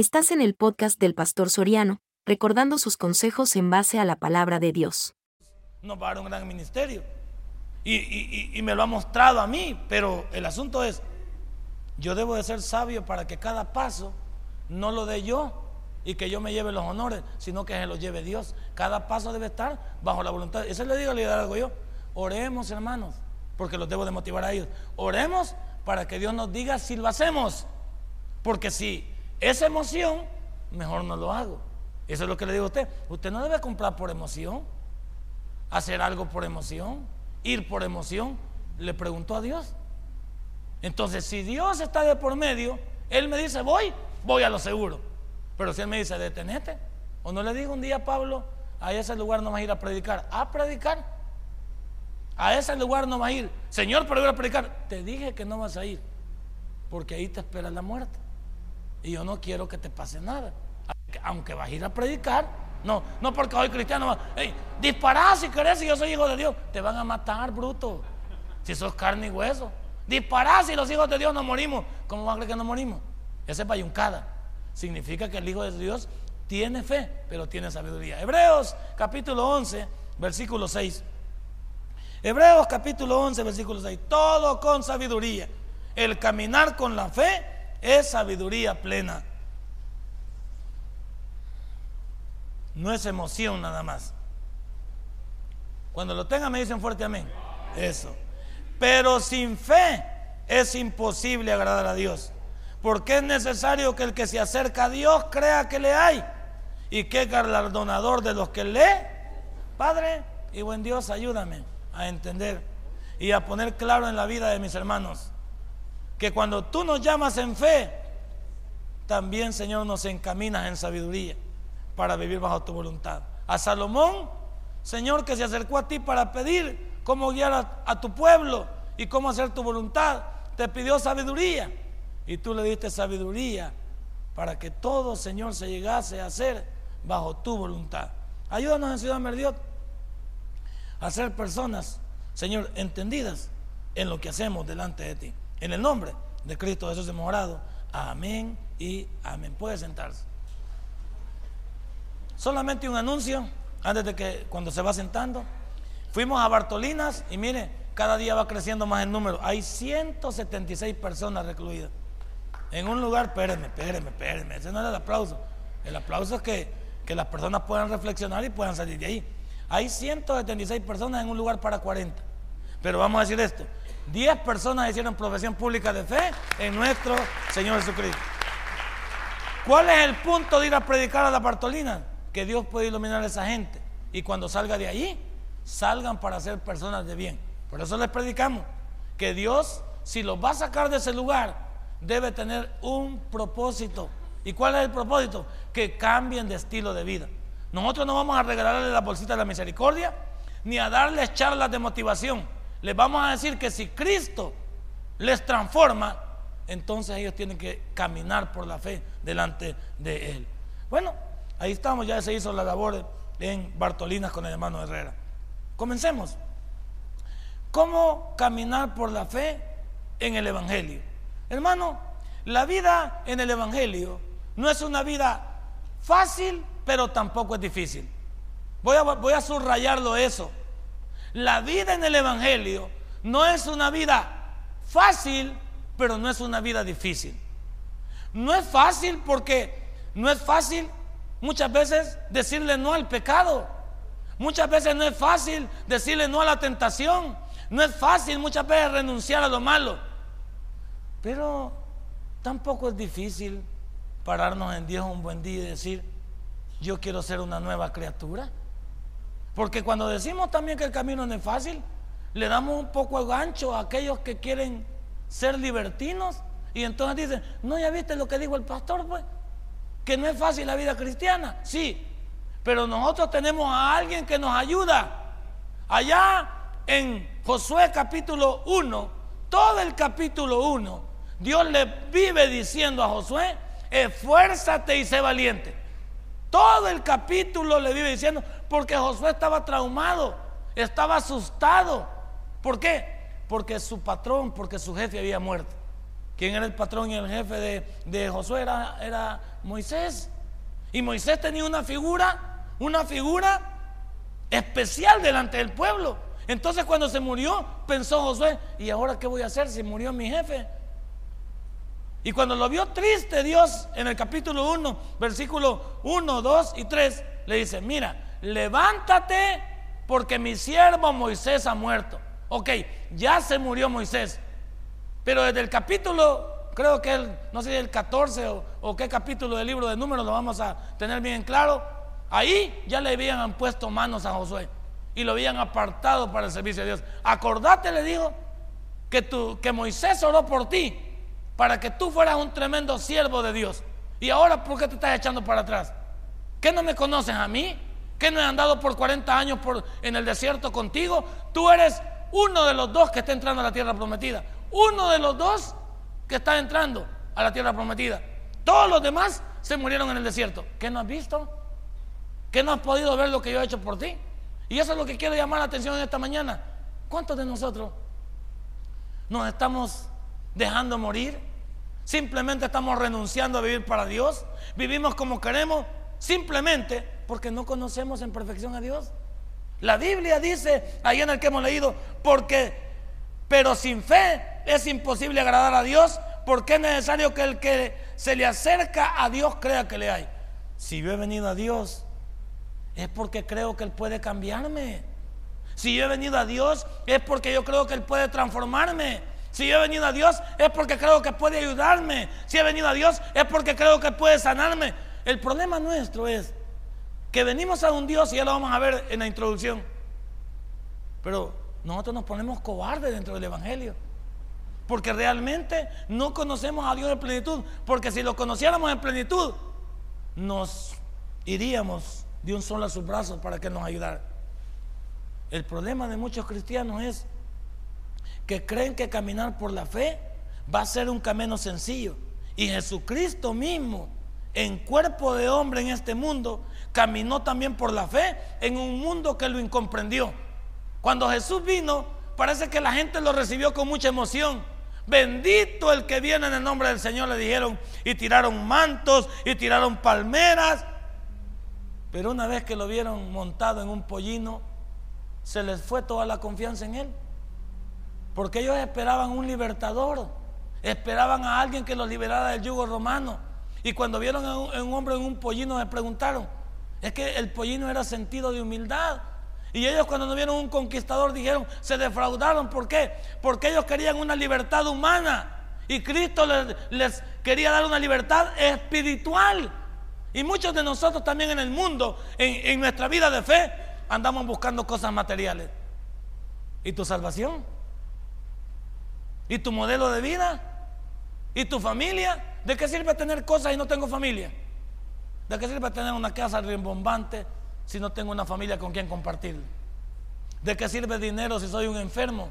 Estás en el podcast del Pastor Soriano, recordando sus consejos en base a la palabra de Dios. Nos va a dar un gran ministerio. Y, y- y- me lo ha mostrado a mí, pero el asunto es, yo debo de ser sabio para que cada paso no lo dé yo y que yo me lleve los honores, sino que se los lleve Dios. Cada paso debe estar bajo la voluntad. Eso le digo, le algo yo. Oremos, hermanos, porque los debo de motivar a ellos. Oremos para que Dios nos diga si lo hacemos. Porque si esa emoción, mejor no lo hago. Eso es lo que le digo a usted. Usted no debe comprar por emoción, hacer algo por emoción, ir por emoción. Le preguntó a Dios. Entonces, si Dios está de por medio, Él me dice, voy, voy a lo seguro. Pero si Él me dice, detenete, o no le digo un día a Pablo, a ese lugar no vas a ir a predicar, a predicar. A ese lugar no vas a ir. Señor, pero voy a predicar. Te dije que no vas a ir, porque ahí te espera la muerte. Y yo no quiero que te pase nada. Aunque vas a ir a predicar, no, no porque soy cristiano. Hey, dispará si querés, si yo soy hijo de Dios. Te van a matar, bruto. Si sos carne y hueso. Dispará si los hijos de Dios no morimos. ¿Cómo van a creer que no morimos? Esa es bayuncada. Significa que el Hijo de Dios tiene fe, pero tiene sabiduría. Hebreos capítulo 11, versículo 6. Hebreos capítulo 11, versículo 6. Todo con sabiduría. El caminar con la fe es sabiduría plena. No es emoción nada más. Cuando lo tengan me dicen fuerte amén. Eso. Pero sin fe es imposible agradar a Dios. Porque es necesario que el que se acerca a Dios crea que le hay. Y que galardonador de los que lee. Padre y buen Dios, ayúdame a entender y a poner claro en la vida de mis hermanos. Que cuando tú nos llamas en fe, también Señor nos encaminas en sabiduría para vivir bajo tu voluntad. A Salomón, Señor, que se acercó a ti para pedir cómo guiar a, tu pueblo y cómo hacer tu voluntad, te pidió sabiduría. Y tú le diste sabiduría para que todo, Señor, se llegase a hacer bajo tu voluntad. Ayúdanos en Ciudad Merdiot a ser personas, Señor, entendidas en lo que hacemos delante de ti. En el nombre de Cristo Jesús hemos orado. Amén y amén. Puede sentarse. Solamente un anuncio antes de que cuando se va sentando. Fuimos a Bartolinas y mire, cada día va creciendo más el número. Hay 176 personas recluidas. En un lugar, espérenme, espérenme, espérenme. Ese no es el aplauso. El aplauso es que, que las personas puedan reflexionar y puedan salir de ahí. Hay 176 personas en un lugar para 40. Pero vamos a decir esto. 10 personas hicieron profesión pública de fe en nuestro Señor Jesucristo. ¿Cuál es el punto de ir a predicar a la Bartolina? Que Dios puede iluminar a esa gente. Y cuando salga de allí, salgan para ser personas de bien. Por eso les predicamos que Dios, si los va a sacar de ese lugar, debe tener un propósito. ¿Y cuál es el propósito? Que cambien de estilo de vida. Nosotros no vamos a regalarle la bolsita de la misericordia, ni a darles charlas de motivación. Les vamos a decir que si Cristo les transforma, entonces ellos tienen que caminar por la fe delante de Él. Bueno, ahí estamos, ya se hizo la labor en Bartolinas con el hermano Herrera. Comencemos. ¿Cómo caminar por la fe en el Evangelio? Hermano, la vida en el Evangelio no es una vida fácil, pero tampoco es difícil. Voy a, voy a subrayarlo eso. La vida en el Evangelio no es una vida fácil, pero no es una vida difícil. No es fácil porque no es fácil muchas veces decirle no al pecado. Muchas veces no es fácil decirle no a la tentación. No es fácil muchas veces renunciar a lo malo. Pero tampoco es difícil pararnos en Dios un buen día y decir, yo quiero ser una nueva criatura. Porque cuando decimos también que el camino no es fácil, le damos un poco el gancho a aquellos que quieren ser libertinos y entonces dicen, no, ya viste lo que dijo el pastor, pues, que no es fácil la vida cristiana. Sí, pero nosotros tenemos a alguien que nos ayuda. Allá en Josué capítulo 1, todo el capítulo 1, Dios le vive diciendo a Josué, esfuérzate y sé valiente. Todo el capítulo le vive diciendo, porque Josué estaba traumado, estaba asustado. ¿Por qué? Porque su patrón, porque su jefe había muerto. ¿Quién era el patrón y el jefe de, Josué? Era, era Moisés. Y Moisés tenía una figura, una figura especial delante del pueblo. Entonces cuando se murió, pensó Josué, ¿y ahora qué voy a hacer si murió mi jefe? Y cuando lo vio triste Dios en el capítulo 1, versículo 1, 2 y 3, le dice, mira, levántate porque mi siervo Moisés ha muerto. Ok, ya se murió Moisés. Pero desde el capítulo, creo que el, no sé, el 14 o, qué capítulo del libro de números lo vamos a tener bien claro, ahí ya le habían puesto manos a Josué y lo habían apartado para el servicio de Dios. Acordate, le digo, que, tú, que Moisés oró por ti para que tú fueras un tremendo siervo de Dios. Y ahora, ¿por qué te estás echando para atrás? ¿Qué no me conoces a mí? ¿Qué no he andado por 40 años por, en el desierto contigo? Tú eres uno de los dos que está entrando a la tierra prometida. Uno de los dos que está entrando a la tierra prometida. Todos los demás se murieron en el desierto. ¿Qué no has visto? ¿Qué no has podido ver lo que yo he hecho por ti? Y eso es lo que quiero llamar la atención en esta mañana. ¿Cuántos de nosotros nos estamos dejando morir? Simplemente estamos renunciando a vivir para Dios. Vivimos como queremos simplemente porque no conocemos en perfección a Dios. La Biblia dice, ahí en el que hemos leído, porque, pero sin fe es imposible agradar a Dios, porque es necesario que el que se le acerca a Dios crea que le hay. Si yo he venido a Dios, es porque creo que Él puede cambiarme. Si yo he venido a Dios, es porque yo creo que Él puede transformarme. Si yo he venido a Dios, es porque creo que puede ayudarme. Si he venido a Dios, es porque creo que puede sanarme. El problema nuestro es que venimos a un Dios, y ya lo vamos a ver en la introducción, pero nosotros nos ponemos cobardes dentro del Evangelio. Porque realmente no conocemos a Dios en plenitud. Porque si lo conociéramos en plenitud, nos iríamos de un solo a sus brazos para que nos ayudara. El problema de muchos cristianos es que creen que caminar por la fe va a ser un camino sencillo. Y Jesucristo mismo, en cuerpo de hombre en este mundo, caminó también por la fe en un mundo que lo incomprendió. Cuando Jesús vino, parece que la gente lo recibió con mucha emoción. Bendito el que viene en el nombre del Señor, le dijeron, y tiraron mantos, y tiraron palmeras, pero una vez que lo vieron montado en un pollino, se les fue toda la confianza en él. Porque ellos esperaban un libertador, esperaban a alguien que los liberara del yugo romano. Y cuando vieron a un, hombre en un pollino, se preguntaron, es que el pollino era sentido de humildad. Y ellos cuando no vieron un conquistador dijeron, se defraudaron. ¿Por qué? Porque ellos querían una libertad humana. Y Cristo les, quería dar una libertad espiritual. Y muchos de nosotros también en el mundo, en, nuestra vida de fe, andamos buscando cosas materiales. ¿Y tu salvación? ¿Y tu modelo de vida? ¿Y tu familia? ¿De qué sirve tener cosas y no tengo familia? ¿De qué sirve tener una casa rimbombante si no tengo una familia con quien compartir? ¿De qué sirve dinero si soy un enfermo?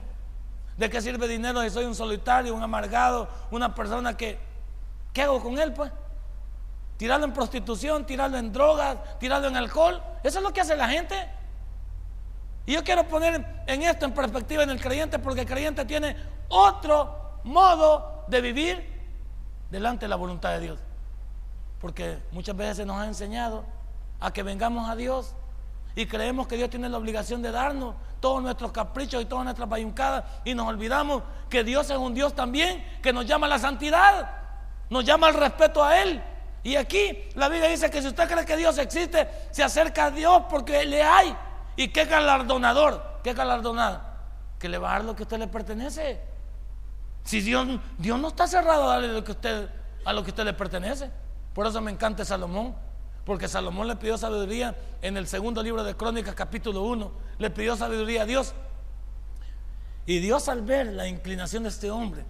¿De qué sirve dinero si soy un solitario, un amargado, una persona que... ¿Qué hago con él pues? tirarlo en prostitución, tirarlo en drogas, tirarlo en alcohol. Eso es lo que hace la gente. Y yo quiero poner en esto en perspectiva en el creyente porque el creyente tiene otro modo de vivir delante de la voluntad de Dios. Porque muchas veces se nos ha enseñado a que vengamos a Dios y creemos que Dios tiene la obligación de darnos todos nuestros caprichos y todas nuestras bayuncadas y nos olvidamos que Dios es un Dios también que nos llama a la santidad, nos llama al respeto a Él, y aquí la Biblia dice que si usted cree que Dios existe, se acerca a Dios porque le hay. ¿Y qué galardonador? ¿Qué galardonado? Que le va a dar lo que usted le pertenece. Si Dios, Dios no está cerrado a darle lo que usted, a lo que usted le pertenece. Por eso me encanta Salomón. Porque Salomón le pidió sabiduría en el segundo libro de Crónicas, capítulo 1. Le pidió sabiduría a Dios. Y Dios al ver la inclinación de este hombre,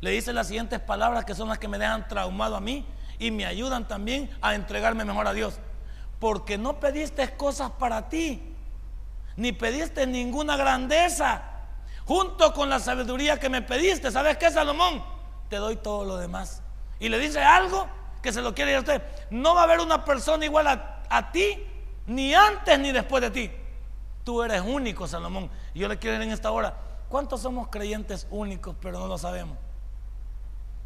le dice las siguientes palabras que son las que me dejan traumado a mí y me ayudan también a entregarme mejor a Dios. Porque no pediste cosas para ti, ni pediste ninguna grandeza, junto con la sabiduría que me pediste. ¿Sabes qué, Salomón? Te doy todo lo demás. Y le dice algo que se lo quiere a usted. No va a haber una persona igual a, a ti, ni antes ni después de ti. Tú eres único, Salomón. Yo le quiero decir en esta hora, ¿cuántos somos creyentes únicos, pero no lo sabemos?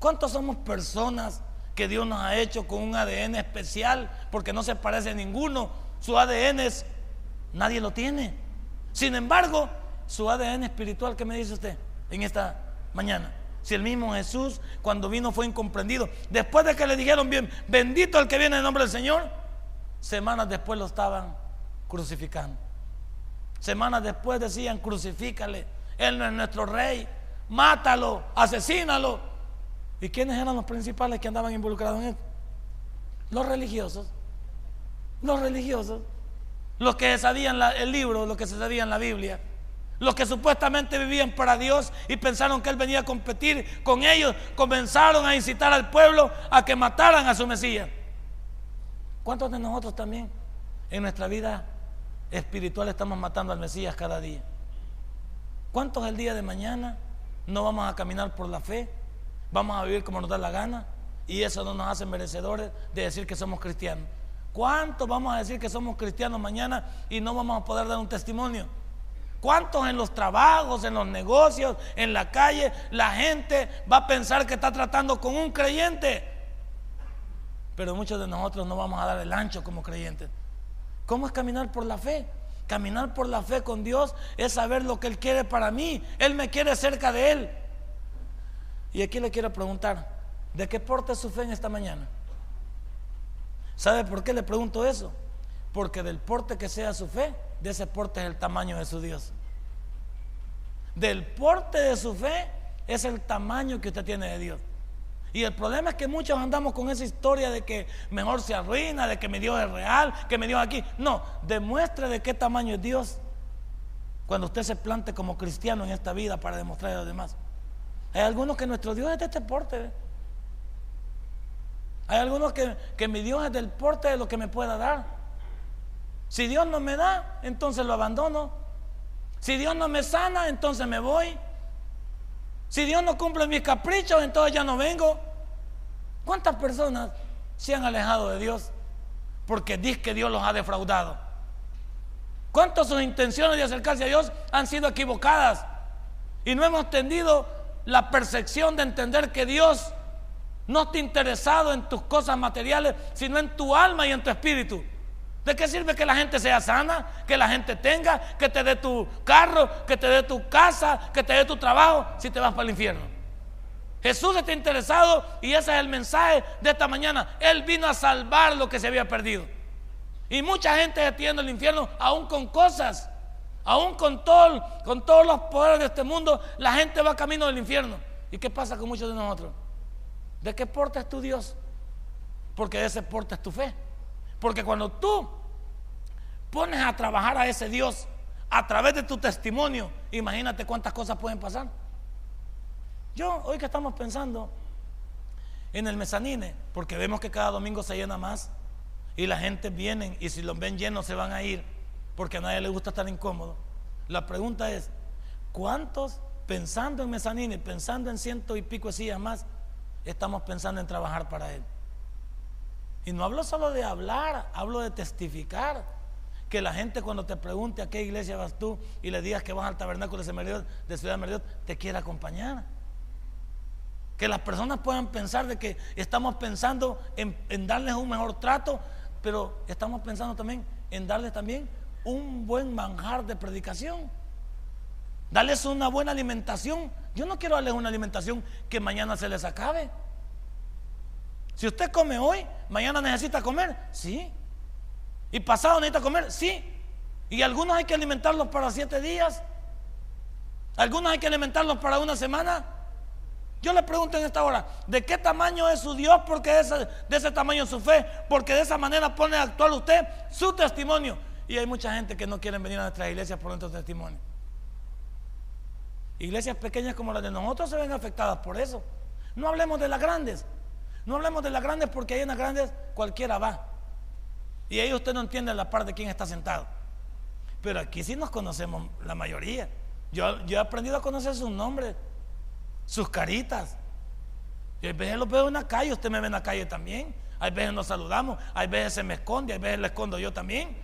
¿Cuántos somos personas que Dios nos ha hecho con un ADN especial porque no se parece a ninguno? Su ADN es, nadie lo tiene. Sin embargo, su ADN espiritual, ¿qué me dice usted en esta mañana? Si el mismo Jesús cuando vino fue incomprendido, después de que le dijeron bien, bendito el que viene en nombre del Señor, semanas después lo estaban crucificando. Semanas después decían, crucifícale, Él no es nuestro rey, mátalo, asesínalo. ¿Y quiénes eran los principales que andaban involucrados en esto? Los religiosos. Los religiosos. Los que sabían el libro, los que se sabían la Biblia. Los que supuestamente vivían para Dios y pensaron que Él venía a competir con ellos, comenzaron a incitar al pueblo a que mataran a su Mesías. ¿Cuántos de nosotros también en nuestra vida espiritual estamos matando al Mesías cada día? ¿Cuántos el día de mañana no vamos a caminar por la fe? Vamos a vivir como nos da la gana y eso no nos hace merecedores de decir que somos cristianos. ¿Cuántos vamos a decir que somos cristianos mañana y no vamos a poder dar un testimonio? ¿Cuántos en los trabajos, en los negocios, en la calle, la gente va a pensar que está tratando con un creyente? Pero muchos de nosotros no vamos a dar el ancho como creyentes. ¿Cómo es caminar por la fe? Caminar por la fe con Dios es saber lo que Él quiere para mí. Él me quiere cerca de Él. Y aquí le quiero preguntar, ¿de qué porte su fe en esta mañana? ¿Sabe por qué le pregunto eso? Porque del porte que sea su fe, de ese porte es el tamaño de su Dios. Del porte de su fe es el tamaño que usted tiene de Dios. Y el problema es que muchos andamos con esa historia de que mejor se arruina, de que mi Dios es real, que mi Dios aquí. No, demuestre de qué tamaño es Dios cuando usted se plante como cristiano en esta vida para demostrar a los demás. Hay algunos que nuestro Dios es de este porte. Hay algunos que, que mi Dios es del porte de lo que me pueda dar. Si Dios no me da, entonces lo abandono. Si Dios no me sana, entonces me voy. Si Dios no cumple mis caprichos, entonces ya no vengo. ¿Cuántas personas se han alejado de Dios porque dice que Dios los ha defraudado? ¿Cuántas sus intenciones de acercarse a Dios han sido equivocadas? Y no hemos tenido la percepción de entender que Dios no está interesado en tus cosas materiales, sino en tu alma y en tu espíritu. ¿De qué sirve que la gente sea sana? Que la gente tenga, que te dé tu carro, que te dé tu casa, que te dé tu trabajo, si te vas para el infierno. Jesús está interesado y ese es el mensaje de esta mañana. Él vino a salvar lo que se había perdido. Y mucha gente está el infierno aún con cosas, aún con, todo, con todos los poderes de este mundo, la gente va camino del infierno. ¿Y qué pasa con muchos de nosotros? ¿De qué porte es tu Dios? Porque de ese porte es tu fe. Porque cuando tú pones a trabajar a ese Dios a través de tu testimonio, imagínate cuántas cosas pueden pasar. Yo, hoy que estamos pensando en el mezanine, porque vemos que cada domingo se llena más y la gente viene y si los ven llenos se van a ir porque a nadie le gusta estar incómodo. La pregunta es, ¿cuántos pensando en mezanine, pensando en ciento y pico de sillas más, estamos pensando en trabajar para Él? Y no hablo solo de hablar, hablo de testificar que la gente cuando te pregunte a qué iglesia vas tú y le digas que vas al tabernáculo de, Ciudad de te quiera acompañar. Que las personas puedan pensar de que estamos pensando en, en darles un mejor trato, pero estamos pensando también en darles también un buen manjar de predicación. Darles una buena alimentación. Yo no quiero darles una alimentación que mañana se les acabe. Si usted come hoy, mañana necesita comer. Sí, ¿Y pasado necesita comer? Sí. Y algunos hay que alimentarlos para siete días. Algunos hay que alimentarlos para una semana. Yo le pregunto en esta hora, ¿de qué tamaño es su Dios? Porque de ese, de ese tamaño es su fe. Porque de esa manera pone a actuar usted su testimonio. Y hay mucha gente que no quiere venir a nuestras iglesias por nuestro testimonio. Iglesias pequeñas como las de nosotros se ven afectadas por eso. No hablemos de las grandes. No hablemos de las grandes porque ahí en las grandes cualquiera va. Y ahí usted no entiende la parte de quién está sentado. Pero aquí sí nos conocemos la mayoría. Yo, yo he aprendido a conocer sus nombres, sus caritas. Y a veces los veo en la calle, usted me ve en la calle también. Hay veces nos saludamos, hay veces se me esconde, hay veces le escondo yo también.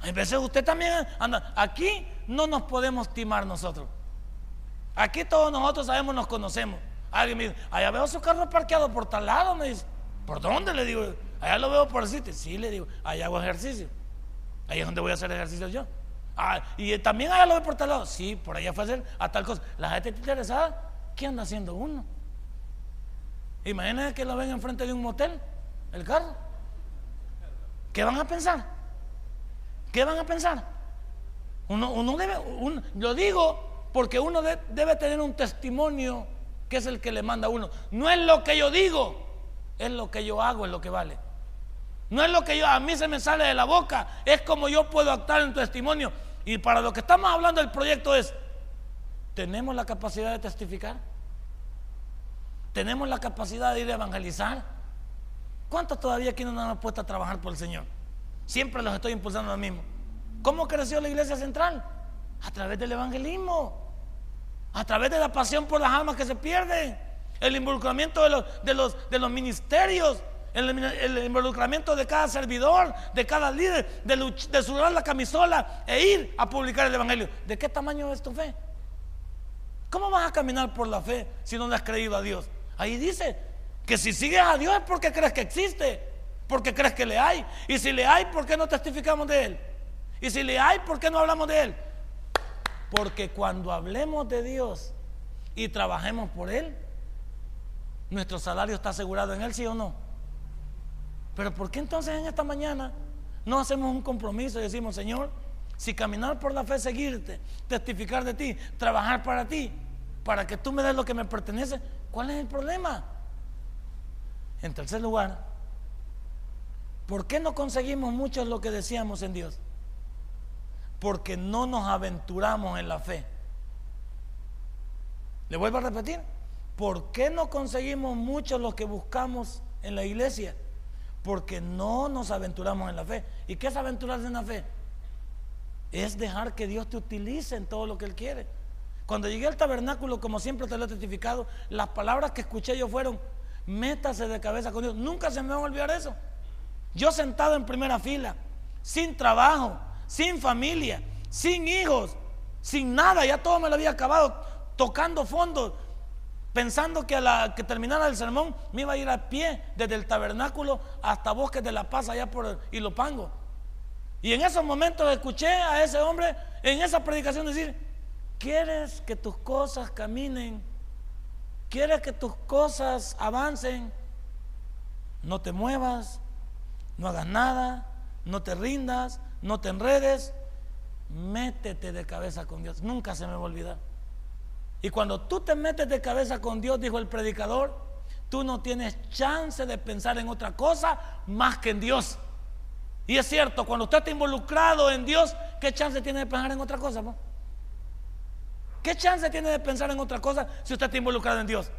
Hay veces usted también anda. Aquí no nos podemos timar nosotros. Aquí todos nosotros sabemos, nos conocemos. Alguien me dice, allá veo su carro parqueado por tal lado. Me dice, ¿por dónde? Le digo, allá lo veo por el sitio. Sí, le digo, allá hago ejercicio. Ahí es donde voy a hacer ejercicio yo. Ah, y también allá lo veo por tal lado. Sí, por allá fue a hacer a tal cosa. La gente interesada, ¿qué anda haciendo uno? Imagínense que lo ven enfrente de un motel, el carro. ¿Qué van a pensar? ¿Qué van a pensar? Uno, uno debe, lo digo porque uno debe tener un testimonio que es el que le manda a uno. No es lo que yo digo, es lo que yo hago, es lo que vale. No es lo que yo, a mí se me sale de la boca, es como yo puedo actuar en testimonio. Y para lo que estamos hablando del proyecto es, ¿tenemos la capacidad de testificar? ¿Tenemos la capacidad de ir a evangelizar? ¿Cuántos todavía aquí no nos han puesto a trabajar por el Señor? Siempre los estoy impulsando a mismo. ¿Cómo creció la iglesia central? A través del evangelismo a través de la pasión por las almas que se pierden, el involucramiento de los, de los, de los ministerios, el, involucramiento de cada servidor, de cada líder, de, de sudar la camisola e ir a publicar el Evangelio. ¿De qué tamaño es tu fe? ¿Cómo vas a caminar por la fe si no le has creído a Dios? Ahí dice que si sigues a Dios es porque crees que existe, porque crees que le hay. Y si le hay, ¿por qué no testificamos de Él? Y si le hay, ¿por qué no hablamos de Él? Porque cuando hablemos de Dios y trabajemos por Él, nuestro salario está asegurado en Él, sí o no. Pero ¿por qué entonces en esta mañana no hacemos un compromiso y decimos, Señor, si caminar por la fe, seguirte, testificar de ti, trabajar para ti, para que tú me des lo que me pertenece, ¿cuál es el problema? En tercer lugar, ¿por qué no conseguimos mucho lo que decíamos en Dios? porque no nos aventuramos en la fe. Le vuelvo a repetir, ¿por qué no conseguimos mucho lo que buscamos en la iglesia? Porque no nos aventuramos en la fe. ¿Y qué es aventurarse en la fe? Es dejar que Dios te utilice en todo lo que Él quiere. Cuando llegué al tabernáculo, como siempre te lo he testificado, las palabras que escuché yo fueron, métase de cabeza con Dios. Nunca se me va a olvidar eso. Yo sentado en primera fila, sin trabajo, sin familia, sin hijos, sin nada, ya todo me lo había acabado, tocando fondo, pensando que a la que terminara el sermón me iba a ir a pie desde el tabernáculo hasta Bosques de la Paz, allá por Ilopango. Y en esos momentos escuché a ese hombre en esa predicación decir, ¿quieres que tus cosas caminen? ¿Quieres que tus cosas avancen? No te muevas, no hagas nada, no te rindas, no te enredes, métete de cabeza con Dios. Nunca se me va a olvidar. Y cuando tú te metes de cabeza con Dios, dijo el predicador, tú no tienes chance de pensar en otra cosa más que en Dios. Y es cierto, cuando usted está involucrado en Dios, ¿qué chance tiene de pensar en otra cosa? ¿Qué chance tiene de pensar en otra cosa si usted está involucrado en Dios?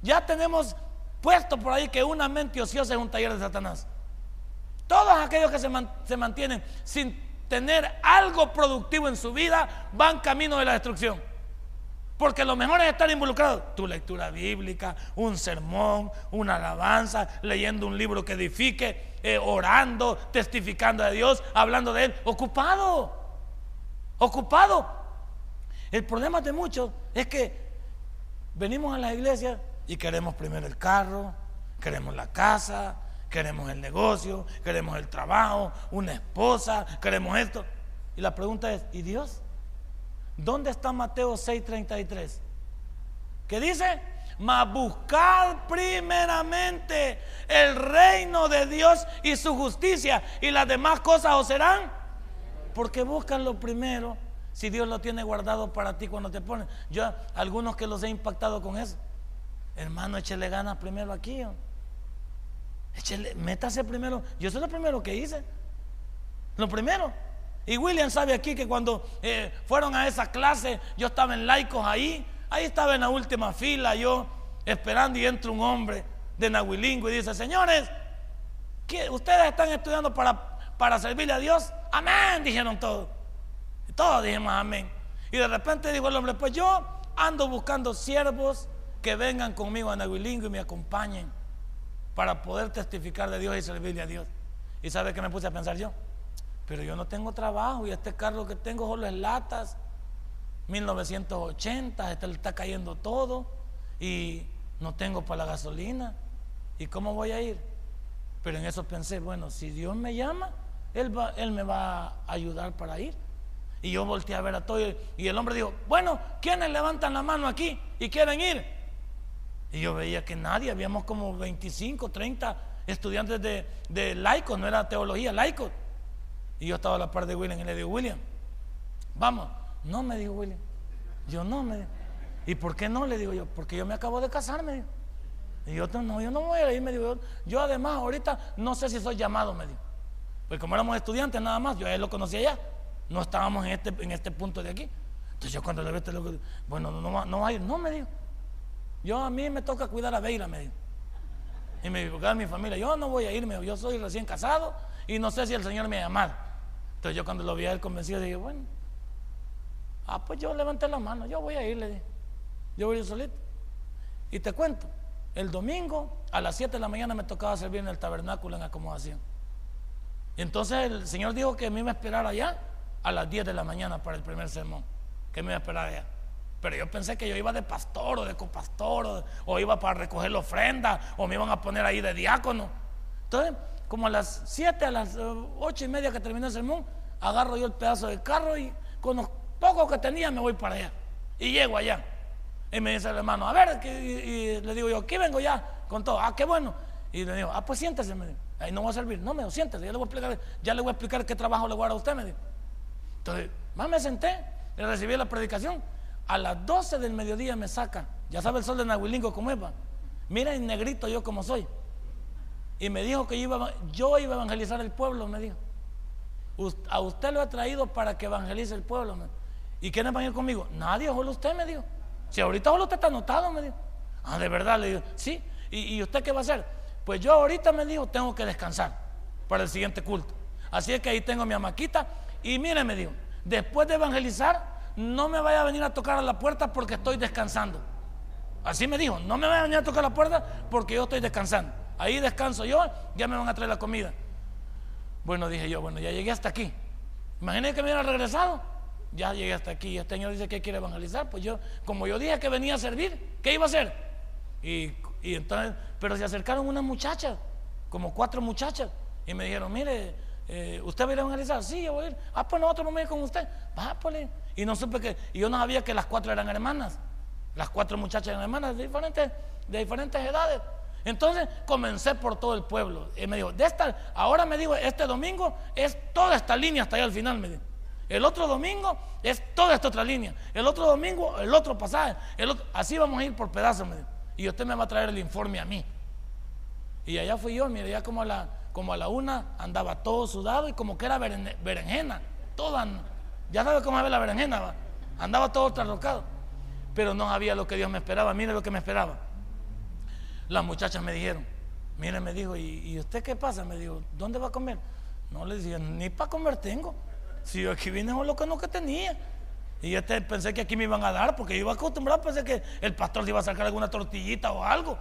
Ya tenemos puesto por ahí que una mente ociosa es un taller de Satanás. Todos aquellos que se, mantienen sin tener algo productivo en su vida van camino de la destrucción. Porque lo mejor es estar involucrado. Tu lectura bíblica, un sermón, una alabanza, leyendo un libro que edifique, eh, orando, testificando de Dios, hablando de Él. Ocupado. Ocupado. El problema de muchos es que venimos a la iglesia y queremos primero el carro, queremos la casa, Queremos el negocio, queremos el trabajo, una esposa, queremos esto. Y la pregunta es, ¿y Dios? ¿Dónde está Mateo 6:33? ¿Qué dice? Mas buscar primeramente el reino de Dios y su justicia y las demás cosas os serán. Porque buscan lo primero si Dios lo tiene guardado para ti cuando te pones. Yo, algunos que los he impactado con eso. Hermano, échele ganas primero aquí métase primero. Yo soy lo primero que hice. Lo primero. Y William sabe aquí que cuando eh, fueron a esa clase, yo estaba en laicos ahí. Ahí estaba en la última fila, yo esperando y entra un hombre de Nahuilingo y dice, señores, ¿ustedes están estudiando para, para servirle a Dios? Amén, dijeron todos. Y todos dijimos amén. Y de repente dijo el hombre, pues yo ando buscando siervos que vengan conmigo a Nahuilingo y me acompañen para poder testificar de Dios y servirle a Dios. ¿Y sabe qué me puse a pensar yo? Pero yo no tengo trabajo y este carro que tengo solo es latas. 1980, este le está cayendo todo. Y no tengo para la gasolina. ¿Y cómo voy a ir? Pero en eso pensé, bueno, si Dios me llama, Él, va, él me va a ayudar para ir. Y yo volteé a ver a todo y el hombre dijo, bueno, ¿quiénes levantan la mano aquí y quieren ir? Y yo veía que nadie, habíamos como 25, 30 estudiantes de, de laicos, no era teología, laicos. Y yo estaba a la par de William y le digo, William, vamos. No, me dijo William. Yo no, me dijo. ¿Y por qué no? Le digo yo, porque yo me acabo de casarme. Y yo no, yo no voy a ir, me digo. Yo, además ahorita no sé si soy llamado, me dijo. Pues como éramos estudiantes nada más, yo a él lo conocía ya. No estábamos en este, en este punto de aquí. Entonces yo cuando le veo este loco, bueno, no, no, no va a ir. No, me dijo. Yo a mí me toca cuidar a Beira, me dijo. Y me dijo, mi familia, yo no voy a irme, yo soy recién casado y no sé si el Señor me ha llamado. Entonces yo cuando lo vi a él convencido, dije, bueno, ah, pues yo levanté la mano, yo voy a ir, le dije. Yo voy a ir solito. Y te cuento, el domingo a las 7 de la mañana me tocaba servir en el tabernáculo en acomodación. Entonces el Señor dijo que me iba a esperar allá a las 10 de la mañana para el primer sermón, que me iba a esperar allá. Pero yo pensé que yo iba de pastor o de copastor o, iba para recoger la ofrenda o me iban a poner ahí de diácono. Entonces, como a las 7, a las 8 y media que terminó el sermón, agarro yo el pedazo de carro y con los pocos que tenía me voy para allá. Y llego allá. Y me dice el hermano, a ver, y, le digo yo, aquí vengo ya con todo. Ah, qué bueno. Y le digo, ah, pues siéntese, me dijo. Ahí no va a servir. No, me dijo, siéntese, ya le voy a explicar, ya le voy a explicar qué trabajo le voy a a usted, me dijo. Entonces, más me senté, le recibí la predicación a las 12 del mediodía me saca. Ya sabe el sol de Nahuilingo cómo es. Mira en negrito yo como soy. Y me dijo que yo iba, yo iba a evangelizar el pueblo, me dijo. A usted lo ha traído para que evangelice el pueblo. ¿Y quiénes van a ir conmigo? Nadie, solo usted me dijo. Si ahorita solo usted está anotado, me dijo. Ah, de verdad, le digo, sí. ¿Y, ¿Y usted qué va a hacer? Pues yo ahorita me dijo, tengo que descansar para el siguiente culto. Así es que ahí tengo mi amaquita. Y mire, me dijo, después de evangelizar, no me vaya a venir a tocar a la puerta porque estoy descansando. Así me dijo, no me vaya a venir a tocar la puerta porque yo estoy descansando. Ahí descanso yo, ya me van a traer la comida. Bueno, dije yo, bueno, ya llegué hasta aquí. Imagínense que me hubiera regresado. Ya llegué hasta aquí. Este señor dice que quiere evangelizar. Pues yo, como yo dije que venía a servir, ¿qué iba a hacer? Y, entonces, pero se acercaron unas muchachas, como cuatro muchachas, y me dijeron, mire, eh, ¿usted va a ir a evangelizar? Sí, yo voy a ir. Ah, pues nosotros no me ir con usted. Va, pues. Y no supe que, y yo no sabía que las cuatro eran hermanas. Las cuatro muchachas eran hermanas de diferentes, de diferentes edades. Entonces comencé por todo el pueblo. Y me dijo, de esta, ahora me dijo, este domingo es toda esta línea hasta allá al final, me dijo. El otro domingo es toda esta otra línea. El otro domingo, el otro pasaje. Así vamos a ir por pedazos, me dijo. Y usted me va a traer el informe a mí. Y allá fui yo, mire, ya como a la, como a la una andaba todo sudado y como que era berenjena, toda ya sabe cómo ve la berenjena, andaba todo trasrocado. Pero no había lo que Dios me esperaba. Mire lo que me esperaba. Las muchachas me dijeron, mire, me dijo, ¿y, usted qué pasa? Me dijo, ¿dónde va a comer? No le decía, ni para comer tengo. Si yo aquí vine con lo que no que tenía. Y yo pensé que aquí me iban a dar, porque yo iba acostumbrado, pensé que el pastor le iba a sacar alguna tortillita o algo.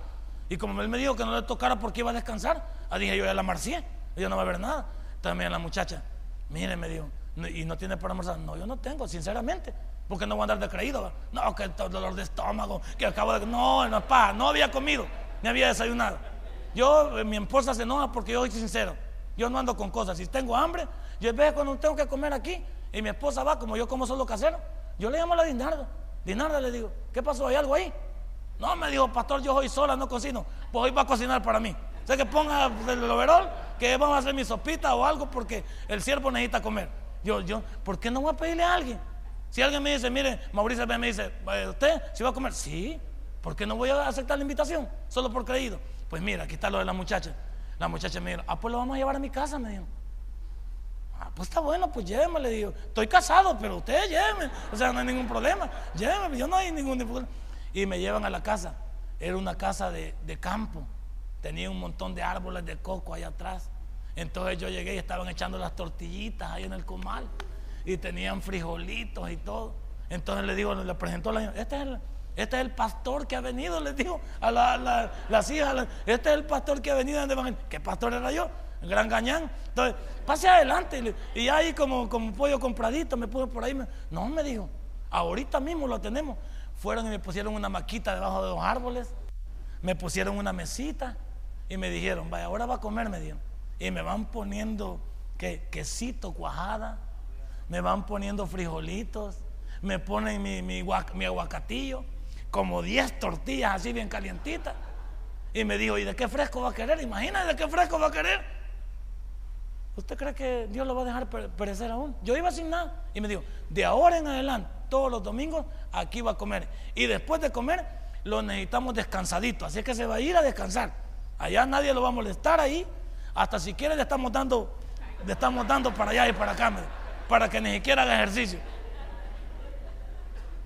Y como él me dijo que no le tocara porque iba a descansar, ah, dije yo ya la marcié, yo no va a ver nada. También la muchacha, mire, me dijo, y no tiene para almorzar. No, yo no tengo, sinceramente. Porque no voy a andar de creído. No, que dolor de estómago, que acabo de. No, no, pa, no había comido, ni había desayunado. Yo, eh, mi esposa se enoja porque yo soy sincero. Yo no ando con cosas. Si tengo hambre, yo veo cuando tengo que comer aquí y mi esposa va, como yo como solo casero, yo le llamo a la Dinarda. Dinarda le digo, ¿qué pasó? ¿Hay algo ahí? No, me dijo, pastor, yo hoy sola no cocino. Pues hoy va a cocinar para mí. O sea que ponga el overol, que vamos a hacer mi sopita o algo porque el siervo necesita comer. Yo, yo, ¿por qué no voy a pedirle a alguien? Si alguien me dice, mire, Mauricio me dice, ¿usted si va a comer? Sí, ¿por qué no voy a aceptar la invitación? Solo por creído. Pues mira, aquí está lo de la muchacha. La muchacha me dijo, ah, pues lo vamos a llevar a mi casa, me dijo. Ah, pues está bueno, pues lléveme, le digo. Estoy casado, pero usted lléveme. O sea, no hay ningún problema. Lléveme, yo no hay ningún problema. Y me llevan a la casa. Era una casa de, de campo. Tenía un montón de árboles de coco allá atrás. Entonces yo llegué y estaban echando las tortillitas ahí en el comal y tenían frijolitos y todo. Entonces le digo, le presentó la este es el, este es el pastor que ha venido, les digo a la, las hijas, este es el pastor que ha venido ¿Qué pastor era yo? El gran gañán. Entonces, pase adelante. Y ahí como, como pollo compradito, me puse por ahí. no, me dijo, ahorita mismo lo tenemos. Fueron y me pusieron una maquita debajo de los árboles. me pusieron una mesita y me dijeron, vaya, ahora va a comer, me dijeron. Y me van poniendo que, quesito, cuajada, me van poniendo frijolitos, me ponen mi, mi aguacatillo, como 10 tortillas así bien calientitas. Y me dijo, ¿y de qué fresco va a querer? Imagínate de qué fresco va a querer. ¿Usted cree que Dios lo va a dejar perecer aún? Yo iba sin nada. Y me dijo, de ahora en adelante, todos los domingos, aquí va a comer. Y después de comer, lo necesitamos descansadito. Así que se va a ir a descansar. Allá nadie lo va a molestar ahí. Hasta si quiere le estamos dando, le estamos dando para allá y para acá, para que ni siquiera haga ejercicio.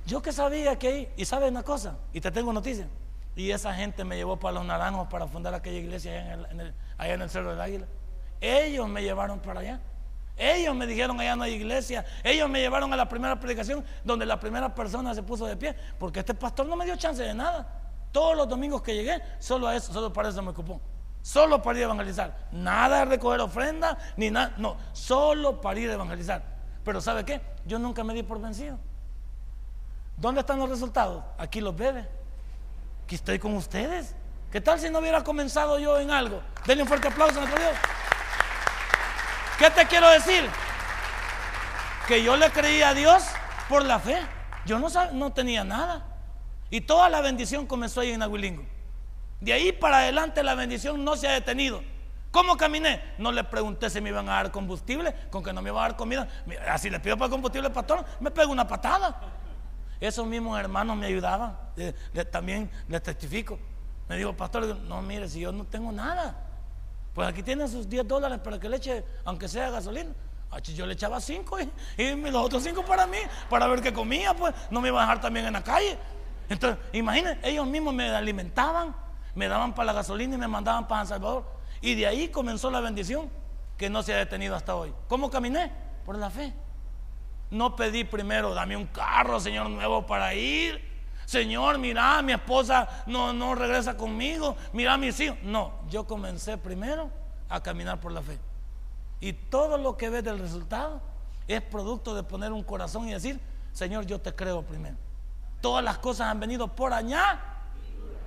Yo que sabía que ahí, y sabe una cosa, y te tengo noticia. Y esa gente me llevó para los naranjos para fundar aquella iglesia allá en el, en Cerro del Águila. Ellos me llevaron para allá. Ellos me dijeron allá no hay iglesia. Ellos me llevaron a la primera predicación donde la primera persona se puso de pie. Porque este pastor no me dio chance de nada. Todos los domingos que llegué, solo a eso, solo para eso me ocupó. Solo para ir a evangelizar. Nada de recoger ofrenda, ni nada. No, solo para ir a evangelizar. Pero ¿sabe qué? Yo nunca me di por vencido. ¿Dónde están los resultados? Aquí los bebe. Aquí estoy con ustedes. ¿Qué tal si no hubiera comenzado yo en algo? Denle un fuerte aplauso a nuestro Dios. ¿Qué te quiero decir? Que yo le creía a Dios por la fe. Yo no, no tenía nada. Y toda la bendición comenzó ahí en Aguilingo. De ahí para adelante la bendición no se ha detenido. ¿Cómo caminé? No le pregunté si me iban a dar combustible, con que no me iban a dar comida. Así le pido para combustible, pastor, me pego una patada. Esos mismos hermanos me ayudaban. también les testifico. Me dijo, pastor, no, mire, si yo no tengo nada. Pues aquí tienen sus 10 dólares para que le eche, aunque sea gasolina. Yo le echaba 5 y, los otros 5 para mí, para ver qué comía, pues no me iba a dejar también en la calle. Entonces, imagínense, ellos mismos me alimentaban, me daban para la gasolina y me mandaban para San Salvador. Y de ahí comenzó la bendición que no se ha detenido hasta hoy. ¿Cómo caminé? Por la fe. No pedí primero, dame un carro, Señor, nuevo para ir. Señor, mira, mi esposa no, no regresa conmigo, mira mis hijos. No, yo comencé primero a caminar por la fe. Y todo lo que ves del resultado es producto de poner un corazón y decir, Señor, yo te creo primero. Todas las cosas han venido por allá.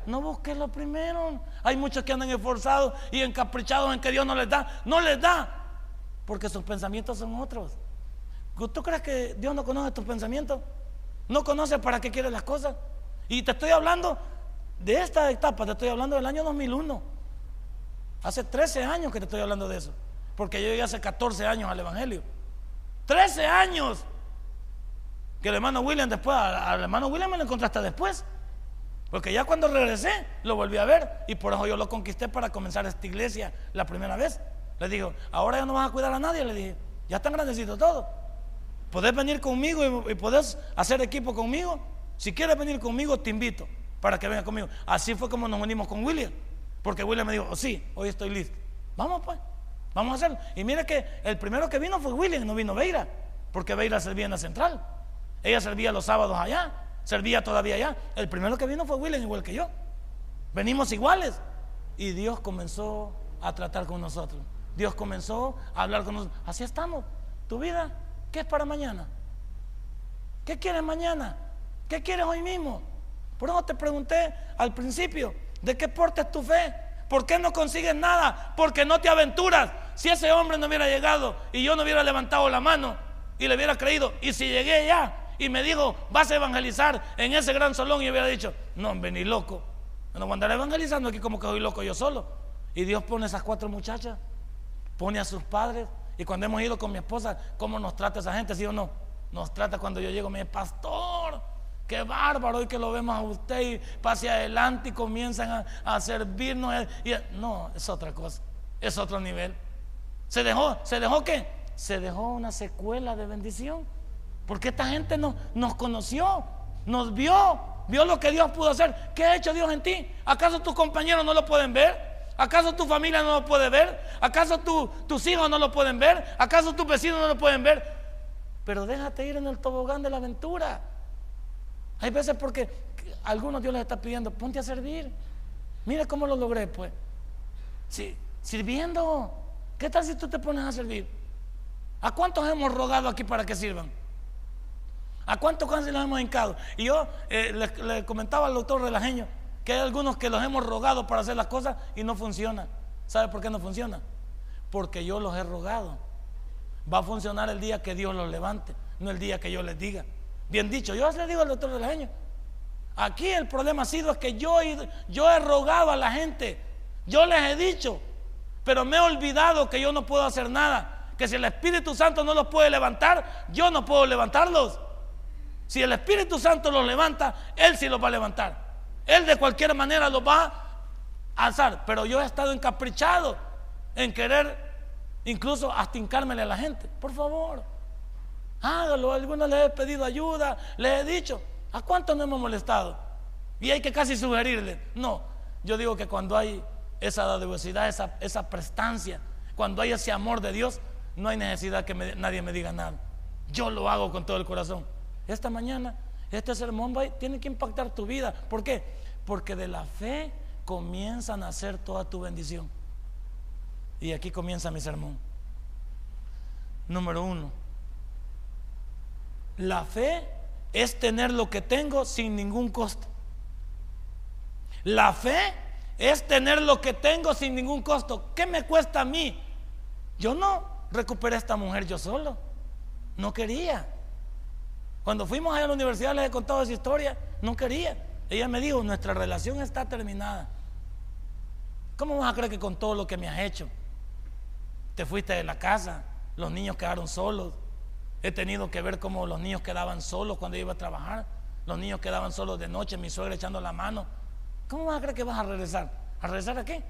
No busques lo primero. Hay muchos que andan esforzados y encaprichados en que Dios no les da. No les da. Porque sus pensamientos son otros. ¿Tú crees que Dios no conoce tus pensamientos? ¿No conoce para qué quiere las cosas? Y te estoy hablando de esta etapa, te estoy hablando del año 2001. Hace 13 años que te estoy hablando de eso. Porque yo llegué hace 14 años al Evangelio. 13 años. Que el hermano William después, al hermano William me lo encontraste después. Porque ya cuando regresé, lo volví a ver. Y por eso yo lo conquisté para comenzar esta iglesia la primera vez. Le digo, ahora ya no vas a cuidar a nadie. Le dije, ya están grandecitos todos. Podés venir conmigo y, y podés hacer equipo conmigo. Si quieres venir conmigo, te invito para que venga conmigo. Así fue como nos unimos con William. Porque William me dijo, oh, sí, hoy estoy listo. Vamos pues, vamos a hacerlo. Y mire que el primero que vino fue William, no vino Beira. Porque Beira servía en la central. Ella servía los sábados allá, servía todavía allá. El primero que vino fue William, igual que yo. Venimos iguales. Y Dios comenzó a tratar con nosotros. Dios comenzó a hablar con nosotros. Así estamos. Tu vida, ¿qué es para mañana? ¿Qué quieres mañana? ¿Qué quieres hoy mismo? Por eso te pregunté al principio, ¿de qué portes tu fe? ¿Por qué no consigues nada? Porque no te aventuras. Si ese hombre no hubiera llegado y yo no hubiera levantado la mano y le hubiera creído, y si llegué ya y me dijo, vas a evangelizar en ese gran salón y hubiera dicho, no, ni loco. No voy a andar evangelizando aquí como que soy loco yo solo. Y Dios pone esas cuatro muchachas, pone a sus padres. Y cuando hemos ido con mi esposa, ¿cómo nos trata esa gente? ¿Sí o no? Nos trata cuando yo llego, me dice, pastor, Qué bárbaro hoy que lo vemos a usted y pase adelante y comienzan a, servirnos. No, es otra cosa, es otro nivel. ¿Se dejó? ¿Se dejó qué? Se dejó una secuela de bendición. Porque esta gente no, nos conoció, nos vio, vio lo que Dios pudo hacer. ¿Qué ha hecho Dios en ti? ¿Acaso tus compañeros no lo pueden ver? ¿Acaso tu familia no lo puede ver? ¿Acaso tus hijos no lo pueden ver? ¿Acaso tus vecinos no lo pueden ver? Pero déjate ir en el tobogán de la aventura. Hay veces porque algunos Dios les está pidiendo, ponte a servir. Mira cómo lo logré, pues. Sí, sirviendo. ¿Qué tal si tú te pones a servir? ¿A cuántos hemos rogado aquí para que sirvan? ¿A cuántos cánceres los hemos hincado? Y yo eh, le, comentaba al doctor Relajeño, que hay algunos que los hemos rogado para hacer las cosas y no funciona. ¿Sabe por qué no funciona? Porque yo los he rogado. Va a funcionar el día que Dios los levante, no el día que yo les diga. Bien dicho, yo les digo al doctor de la años. Aquí el problema ha sido es que yo, yo he rogado a la gente, yo les he dicho, pero me he olvidado que yo no puedo hacer nada, que si el Espíritu Santo no los puede levantar, yo no puedo levantarlos. Si el Espíritu Santo los levanta, Él sí los va a levantar. Él de cualquier manera los va a alzar. Pero yo he estado encaprichado en querer incluso hasta a la gente. Por favor, hágalo. Algunos les he pedido ayuda, les he dicho. ¿A cuántos no hemos molestado? Y hay que casi sugerirle. No, yo digo que cuando hay esa dadivosidad, esa, esa prestancia, cuando hay ese amor de Dios, no hay necesidad que nadie me diga nada. Yo lo hago con todo el corazón. Esta mañana, este sermón va, tiene que impactar tu vida. ¿Por qué? Porque de la fe comienza a nacer toda tu bendición. Y aquí comienza mi sermón. Número uno, la fe es tener lo que tengo sin ningún costo. La fe es tener lo que tengo sin ningún costo. ¿Qué me cuesta a mí? Yo no recuperé a esta mujer yo solo. No quería. Cuando fuimos a la universidad les he contado esa historia. No quería. Ella me dijo, nuestra relación está terminada. ¿Cómo vas a creer que con todo lo que me has hecho? Te fuiste de la casa, los niños quedaron solos. He tenido que ver cómo los niños quedaban solos cuando iba a trabajar. Los niños quedaban solos de noche, mi suegra echando la mano. ¿Cómo vas a creer que vas a regresar? ¿A regresar a qué?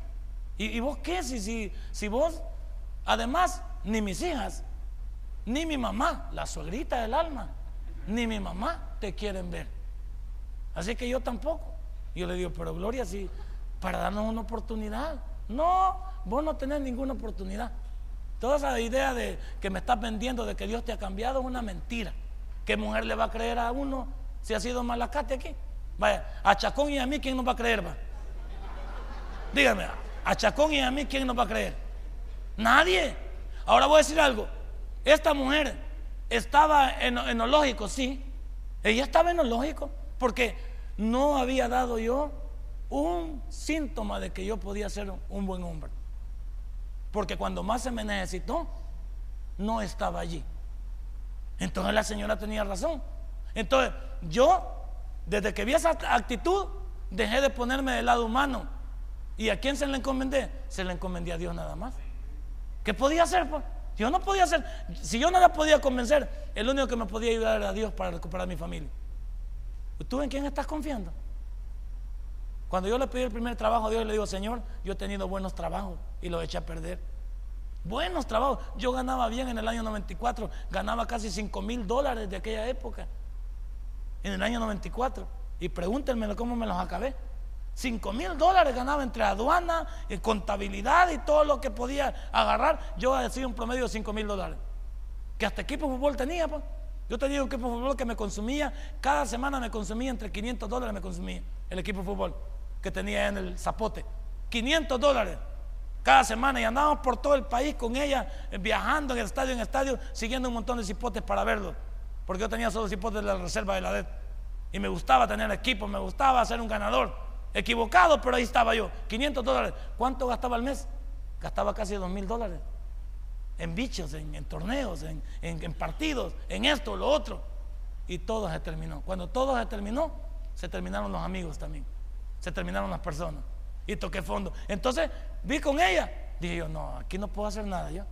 ¿Y, vos qué? Si, si, si vos, además, ni mis hijas, ni mi mamá, la suegrita del alma, ni mi mamá te quieren ver. Así que yo tampoco. Yo le digo, pero Gloria, si para darnos una oportunidad. No, vos no tenés ninguna oportunidad. Toda esa idea de que me estás vendiendo de que Dios te ha cambiado es una mentira. ¿Qué mujer le va a creer a uno si ha sido malacate aquí? Vaya, a Chacón y a mí, ¿quién nos va a creer? Va? Dígame, a Chacón y a mí, ¿quién nos va a creer? Nadie. Ahora voy a decir algo. Esta mujer estaba en, en lo lógico, sí. Ella estaba en lo lógico, porque no había dado yo un síntoma de que yo podía ser un buen hombre. Porque cuando más se me necesitó, no estaba allí. Entonces la señora tenía razón. Entonces yo, desde que vi esa actitud, dejé de ponerme del lado humano. ¿Y a quién se le encomendé? Se le encomendé a Dios nada más. ¿Qué podía hacer? Pues? Yo no podía hacer. Si yo no la podía convencer, el único que me podía ayudar era Dios para recuperar mi familia. ¿Tú en quién estás confiando? Cuando yo le pedí el primer trabajo a Dios, le digo, Señor, yo he tenido buenos trabajos y los eché a perder. Buenos trabajos. Yo ganaba bien en el año 94, ganaba casi 5 mil dólares de aquella época, en el año 94. Y pregúntenme cómo me los acabé. 5 mil dólares ganaba entre aduana, y contabilidad y todo lo que podía agarrar. Yo hacía un promedio de 5 mil dólares. Que hasta equipo de fútbol tenía, pues. Yo tenía un equipo de fútbol que me consumía, cada semana me consumía entre 500 dólares, me consumía el equipo de fútbol que tenía en el zapote. 500 dólares cada semana y andábamos por todo el país con ella, eh, viajando en estadio en estadio, siguiendo un montón de cipotes para verlo. Porque yo tenía solo cipotes de la reserva de la DED. Y me gustaba tener equipo, me gustaba ser un ganador. Equivocado, pero ahí estaba yo. 500 dólares. ¿Cuánto gastaba al mes? Gastaba casi 2 mil dólares. En bichos, en, torneos, en, en partidos, en esto, lo otro. Y todo se terminó. Cuando todo se terminó, se terminaron los amigos también se terminaron las personas. Y toqué fondo. Entonces vi con ella. Dije yo, no, aquí no puedo hacer nada yo.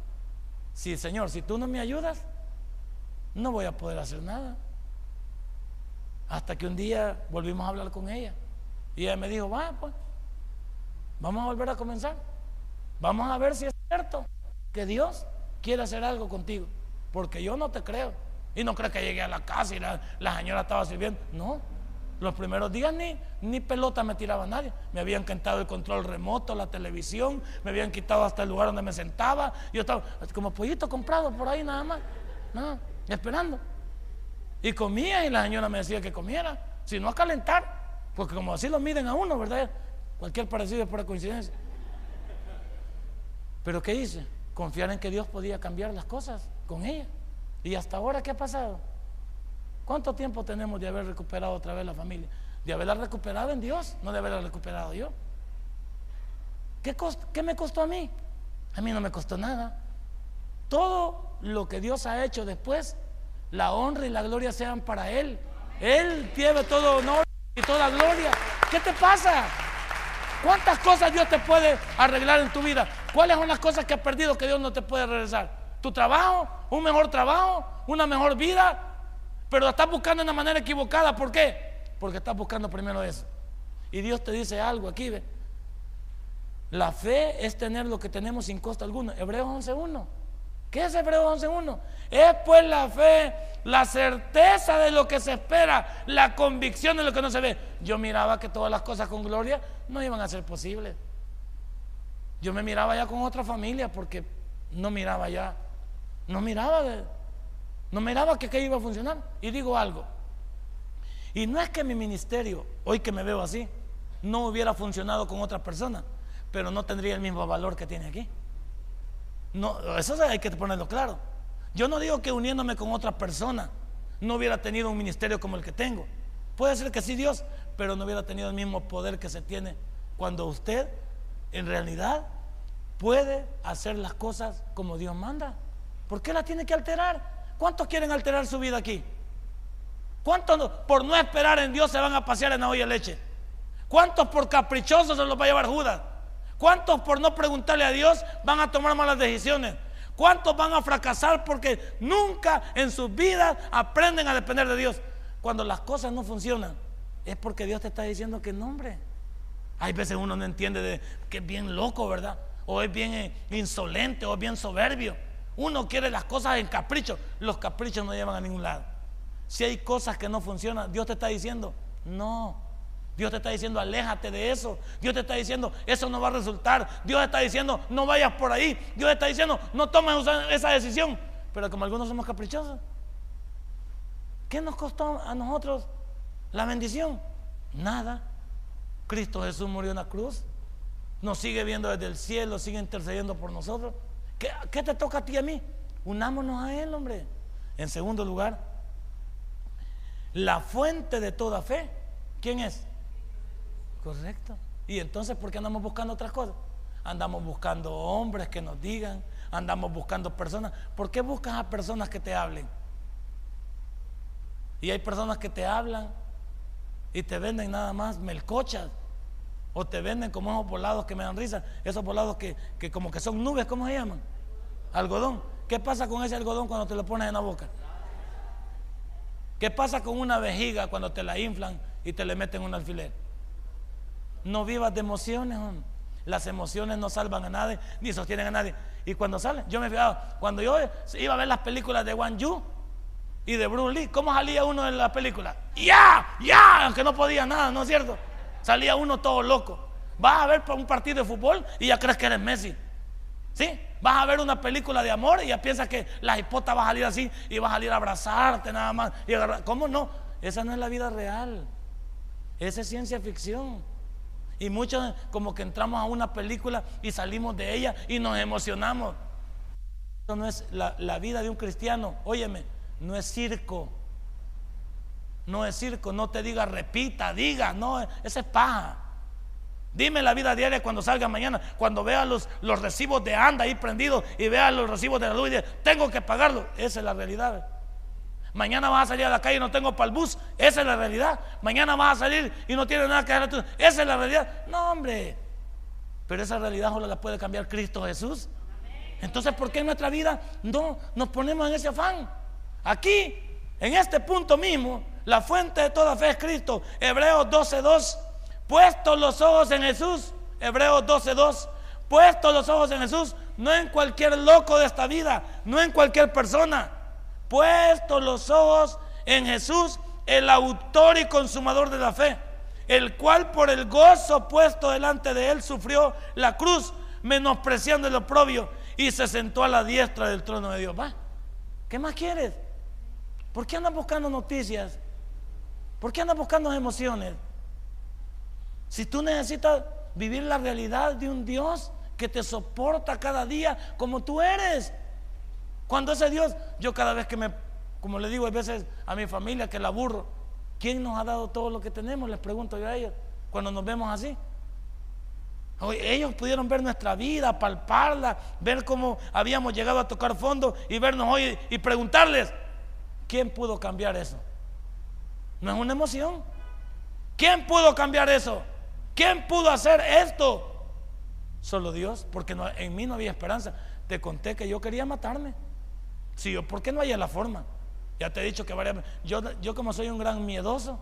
Sí, Señor, si tú no me ayudas, no voy a poder hacer nada. Hasta que un día volvimos a hablar con ella. Y ella me dijo, va, pues, vamos a volver a comenzar. Vamos a ver si es cierto que Dios quiere hacer algo contigo. Porque yo no te creo. Y no creo que llegué a la casa y la, la señora estaba sirviendo. No, los primeros días ni, ni pelota me tiraba nadie. Me habían quitado el control remoto, la televisión, me habían quitado hasta el lugar donde me sentaba. Yo estaba como pollito comprado por ahí nada más, nada, esperando. Y comía y la señora me decía que comiera, si no a calentar, porque como así lo miden a uno, ¿verdad? Cualquier parecido es por coincidencia. Pero ¿qué hice? Confiar en que Dios podía cambiar las cosas con ella. Y hasta ahora, ¿qué ha pasado? ¿Cuánto tiempo tenemos de haber recuperado otra vez la familia? de haberla recuperado en Dios, no de haberla recuperado yo. ¿Qué, ¿Qué me costó a mí? A mí no me costó nada. Todo lo que Dios ha hecho después, la honra y la gloria sean para Él. Él tiene todo honor y toda gloria. ¿Qué te pasa? ¿Cuántas cosas Dios te puede arreglar en tu vida? ¿Cuáles son las cosas que has perdido que Dios no te puede regresar? ¿Tu trabajo? ¿Un mejor trabajo? ¿Una mejor vida? Pero estás buscando de una manera equivocada. ¿Por qué? Porque estás buscando primero eso. Y Dios te dice algo aquí, ve. La fe es tener lo que tenemos sin costo alguno. Hebreos 11.1. ¿Qué es Hebreos 11.1? Es pues la fe, la certeza de lo que se espera, la convicción de lo que no se ve. Yo miraba que todas las cosas con gloria no iban a ser posibles. Yo me miraba ya con otra familia porque no miraba ya, no miraba, no miraba que, que iba a funcionar. Y digo algo, y no es que mi ministerio, hoy que me veo así, no hubiera funcionado con otra persona, pero no tendría el mismo valor que tiene aquí. No, eso hay que ponerlo claro. Yo no digo que uniéndome con otra persona no hubiera tenido un ministerio como el que tengo. Puede ser que sí Dios, pero no hubiera tenido el mismo poder que se tiene cuando usted en realidad puede hacer las cosas como Dios manda. ¿Por qué la tiene que alterar? ¿Cuántos quieren alterar su vida aquí? ¿Cuántos por no esperar en Dios se van a pasear en la olla de leche? ¿Cuántos por caprichosos se los va a llevar Judas? ¿Cuántos por no preguntarle a Dios van a tomar malas decisiones? ¿Cuántos van a fracasar porque nunca en sus vidas aprenden a depender de Dios? Cuando las cosas no funcionan, es porque Dios te está diciendo que no, hombre. Hay veces uno no entiende de que es bien loco, ¿verdad? O es bien eh, insolente o es bien soberbio. Uno quiere las cosas en capricho. Los caprichos no llevan a ningún lado. Si hay cosas que no funcionan, Dios te está diciendo, no. Dios te está diciendo, aléjate de eso. Dios te está diciendo, eso no va a resultar. Dios está diciendo, no vayas por ahí. Dios está diciendo, no tomes esa decisión. Pero como algunos somos caprichosos, ¿qué nos costó a nosotros la bendición? Nada. Cristo Jesús murió en la cruz. Nos sigue viendo desde el cielo, sigue intercediendo por nosotros. ¿Qué, qué te toca a ti y a mí? Unámonos a Él, hombre. En segundo lugar, la fuente de toda fe, ¿quién es? Correcto. Y entonces, ¿por qué andamos buscando otras cosas? Andamos buscando hombres que nos digan, andamos buscando personas. ¿Por qué buscas a personas que te hablen? Y hay personas que te hablan y te venden nada más melcochas. O te venden como esos volados que me dan risa. Esos volados que, que como que son nubes, ¿cómo se llaman? Algodón. ¿Qué pasa con ese algodón cuando te lo pones en la boca? ¿Qué pasa con una vejiga cuando te la inflan y te le meten un alfiler? No vivas de emociones, Las emociones no salvan a nadie, ni sostienen a nadie. Y cuando salen, yo me fijaba, cuando yo iba a ver las películas de Wang Yu y de Bruce Lee, ¿cómo salía uno en la película? ¡Ya! ¡Ya! Aunque no podía nada, ¿no es cierto? Salía uno todo loco. Vas a ver un partido de fútbol y ya crees que eres Messi. ¿Sí? Vas a ver una película de amor y ya piensas que la hipota va a salir así y va a salir a abrazarte nada más. Y ¿Cómo no? Esa no es la vida real. Esa es ciencia ficción. Y muchos como que entramos a una película y salimos de ella y nos emocionamos. Eso no es la, vida de un cristiano. Óyeme, no es circo. No es circo. No te diga repita, diga. No, esa es paja. Dime la vida diaria cuando salga mañana, cuando vea los, los recibos de anda ahí prendidos y vea los recibos de la luz y diga, tengo que pagarlo. Esa es la realidad. Mañana vas a salir a la calle y no tengo para el bus. Esa es la realidad. Mañana vas a salir y no tienes nada que hacer. Esa es la realidad. No, hombre. Pero esa realidad solo la puede cambiar Cristo Jesús. Entonces, ¿por qué en nuestra vida no nos ponemos en ese afán? Aquí, en este punto mismo, la fuente de toda fe es Cristo. Hebreos 12:2. Puestos los ojos en Jesús. Hebreos 12:2. Puestos los ojos en Jesús. No en cualquier loco de esta vida. No en cualquier persona puesto los ojos en Jesús, el autor y consumador de la fe, el cual por el gozo puesto delante de él sufrió la cruz, menospreciando el oprobio, y se sentó a la diestra del trono de Dios. ¿Qué más quieres? ¿Por qué andas buscando noticias? ¿Por qué andas buscando emociones? Si tú necesitas vivir la realidad de un Dios que te soporta cada día como tú eres, cuando ese Dios, yo cada vez que me, como le digo a veces a mi familia que la aburro, ¿Quién nos ha dado todo lo que tenemos? Les pregunto yo a ellos, cuando nos vemos así. Ellos pudieron ver nuestra vida, palparla, ver cómo habíamos llegado a tocar fondo y vernos hoy y preguntarles, ¿quién pudo cambiar eso? No es una emoción. ¿Quién pudo cambiar eso? ¿Quién pudo hacer esto? Solo Dios, porque en mí no había esperanza. Te conté que yo quería matarme. Sí, yo, ¿por qué no había la forma? Ya te he dicho que varias yo, yo como soy un gran miedoso,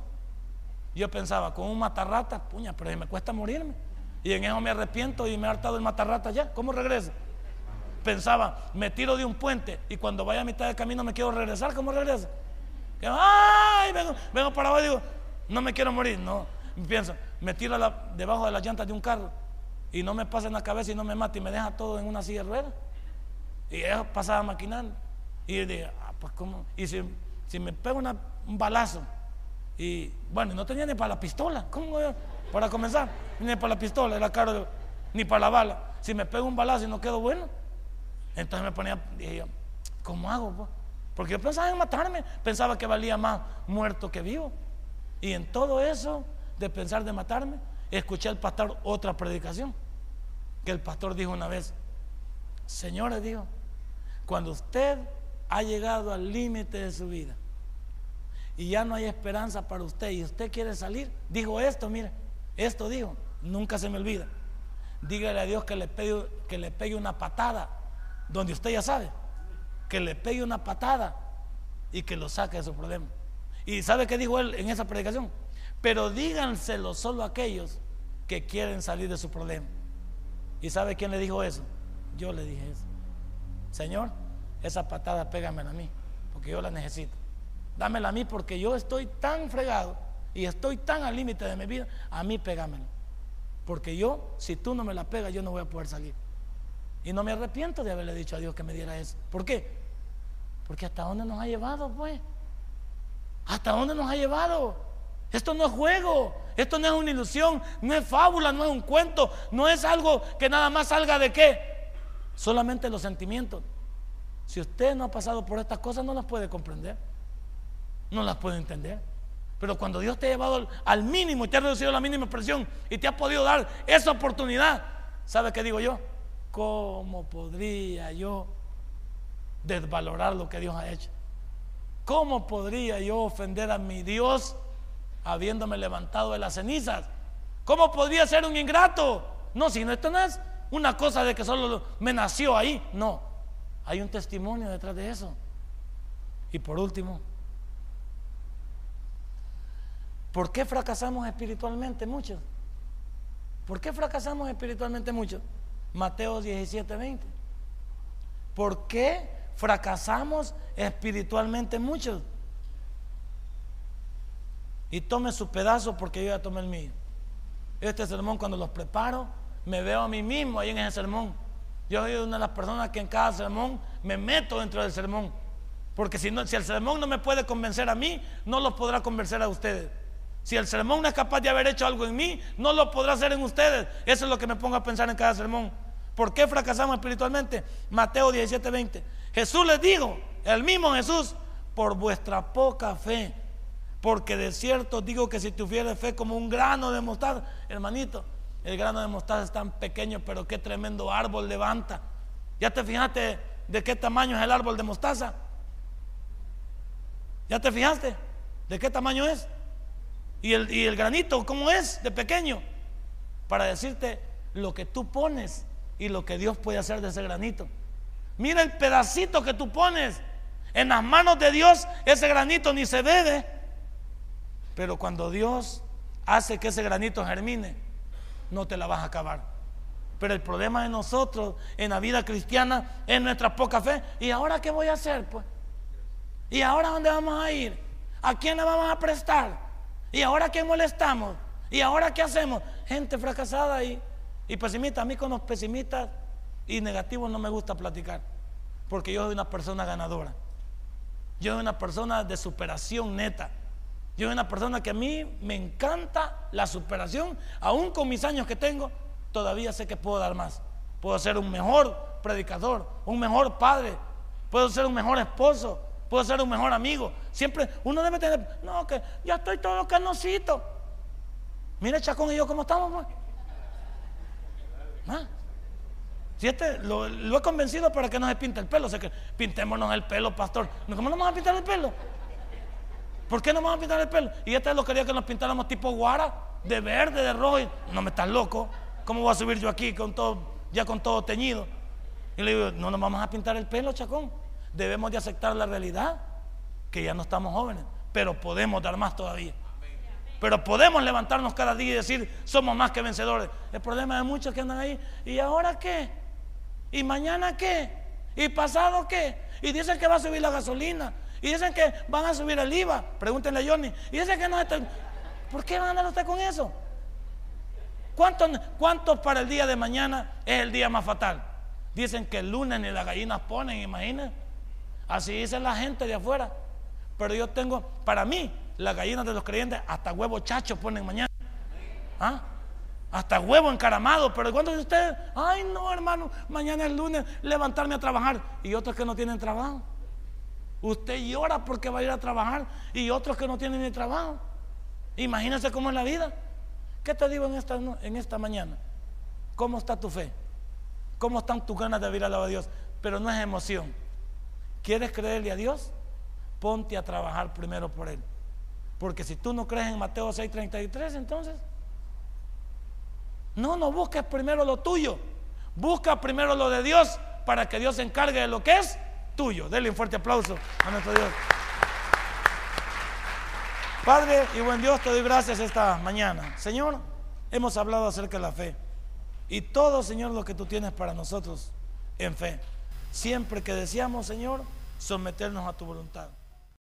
yo pensaba, con un matarrata, puña, pero me cuesta morirme. Y en eso me arrepiento y me he hartado el matarrata ya. ¿Cómo regreso? Pensaba, me tiro de un puente y cuando vaya a mitad del camino me quiero regresar. ¿Cómo regreso? ¡Ay! Vengo, vengo para abajo y digo, no me quiero morir. No, pienso, me tiro debajo de las llantas de un carro y no me pasa en la cabeza y no me mata y me deja todo en una silla de. Y eso pasaba maquinando. Y dije, ah, pues cómo. Y si, si me pego un balazo y bueno, no tenía ni para la pistola, ¿cómo Para comenzar, ni para la pistola, era caro, ni para la bala. Si me pego un balazo y no quedo bueno, entonces me ponía, dije yo, ¿cómo hago? Pues? Porque yo pensaba en matarme, pensaba que valía más muerto que vivo. Y en todo eso de pensar de matarme, escuché al pastor otra predicación, que el pastor dijo una vez, señores, dijo, cuando usted ha llegado al límite de su vida y ya no hay esperanza para usted y usted quiere salir, dijo esto, mire, esto dijo, nunca se me olvida. Dígale a Dios que le pegue, que le pegue una patada, donde usted ya sabe, que le pegue una patada y que lo saque de su problema. ¿Y sabe qué dijo él en esa predicación? Pero díganselo solo a aquellos que quieren salir de su problema. ¿Y sabe quién le dijo eso? Yo le dije eso. Señor, esa patada pégamela a mí, porque yo la necesito. Dámela a mí porque yo estoy tan fregado y estoy tan al límite de mi vida, a mí pégamela. Porque yo, si tú no me la pegas, yo no voy a poder salir. Y no me arrepiento de haberle dicho a Dios que me diera eso. ¿Por qué? Porque hasta dónde nos ha llevado, pues. ¿Hasta dónde nos ha llevado? Esto no es juego, esto no es una ilusión, no es fábula, no es un cuento, no es algo que nada más salga de qué. Solamente los sentimientos. Si usted no ha pasado por estas cosas, no las puede comprender. No las puede entender. Pero cuando Dios te ha llevado al mínimo y te ha reducido la mínima presión y te ha podido dar esa oportunidad, ¿sabe qué digo yo? ¿Cómo podría yo desvalorar lo que Dios ha hecho? ¿Cómo podría yo ofender a mi Dios habiéndome levantado de las cenizas? ¿Cómo podría ser un ingrato? No, si no, esto no es una cosa de que solo me nació ahí. No, hay un testimonio detrás de eso. Y por último, ¿por qué fracasamos espiritualmente muchos? ¿Por qué fracasamos espiritualmente muchos? Mateo 17, 20. ¿Por qué fracasamos espiritualmente muchos? Y tome su pedazo porque yo ya tomé el mío. Este sermón cuando los preparo, me veo a mí mismo ahí en ese sermón. Yo soy una de las personas que en cada sermón me meto dentro del sermón. Porque si, no, si el sermón no me puede convencer a mí, no lo podrá convencer a ustedes. Si el sermón no es capaz de haber hecho algo en mí, no lo podrá hacer en ustedes. Eso es lo que me pongo a pensar en cada sermón. ¿Por qué fracasamos espiritualmente? Mateo 17, 20. Jesús les dijo, el mismo Jesús, por vuestra poca fe. Porque de cierto digo que si tuviera fe como un grano de mostaza, hermanito, el grano de mostaza es tan pequeño, pero qué tremendo árbol levanta. ¿Ya te fijaste de qué tamaño es el árbol de mostaza? ¿Ya te fijaste de qué tamaño es? ¿Y el, y el granito cómo es de pequeño? Para decirte lo que tú pones y lo que Dios puede hacer de ese granito. Mira el pedacito que tú pones. En las manos de Dios ese granito ni se debe. Pero cuando Dios hace que ese granito germine, no te la vas a acabar. Pero el problema de nosotros en la vida cristiana es nuestra poca fe. ¿Y ahora qué voy a hacer? Pues? ¿Y ahora dónde vamos a ir? ¿A quién le vamos a prestar? ¿Y ahora qué molestamos? ¿Y ahora qué hacemos? Gente fracasada y, y pesimista. A mí con los pesimistas y negativos no me gusta platicar. Porque yo soy una persona ganadora. Yo soy una persona de superación neta. Yo soy una persona que a mí me encanta la superación, aún con mis años que tengo, todavía sé que puedo dar más. Puedo ser un mejor predicador, un mejor padre, puedo ser un mejor esposo, puedo ser un mejor amigo. Siempre uno debe tener, no, que ya estoy todo canosito. Mire, Chacón y yo, ¿cómo estamos? Pues? ¿Ah? Este lo, he convencido para que no se pinte el pelo, o que pintémonos el pelo, pastor. ¿Cómo no vamos a pintar el pelo? ¿Por qué no vamos a pintar el pelo? Y este lo quería que nos pintáramos tipo guara, de verde, de rojo. No me estás loco. ¿Cómo voy a subir yo aquí con todo, ya con todo teñido? Y le digo, no nos vamos a pintar el pelo, chacón. Debemos de aceptar la realidad, que ya no estamos jóvenes, pero podemos dar más todavía. Pero podemos levantarnos cada día y decir, somos más que vencedores. El problema de muchos que andan ahí, ¿y ahora qué? ¿Y mañana qué? ¿Y pasado qué? Y dicen que va a subir la gasolina. Y dicen que van a subir el IVA. Pregúntenle a Johnny. Y dicen que no están. ¿Por qué van a andar usted con eso? ¿Cuántos, ¿Cuántos para el día de mañana es el día más fatal? Dicen que el lunes ni las gallinas ponen, imaginen. Así dice la gente de afuera. Pero yo tengo, para mí, las gallinas de los creyentes, hasta huevo chacho ponen mañana. ¿Ah? Hasta huevo encaramado. Pero cuando ustedes, ay no, hermano, mañana es lunes, levantarme a trabajar. Y otros que no tienen trabajo. Usted llora porque va a ir a trabajar y otros que no tienen ni trabajo. Imagínense cómo es la vida. ¿Qué te digo en esta, en esta mañana? ¿Cómo está tu fe? ¿Cómo están tus ganas de vivir al lado de Dios? Pero no es emoción. ¿Quieres creerle a Dios? Ponte a trabajar primero por Él. Porque si tú no crees en Mateo 6:33, entonces... No, no busques primero lo tuyo. Busca primero lo de Dios para que Dios se encargue de lo que es tuyo. Denle un fuerte aplauso a nuestro Dios. Padre y buen Dios, te doy gracias esta mañana. Señor, hemos hablado acerca de la fe. Y todo, Señor, lo que tú tienes para nosotros en fe. Siempre que deseamos, Señor, someternos a tu voluntad.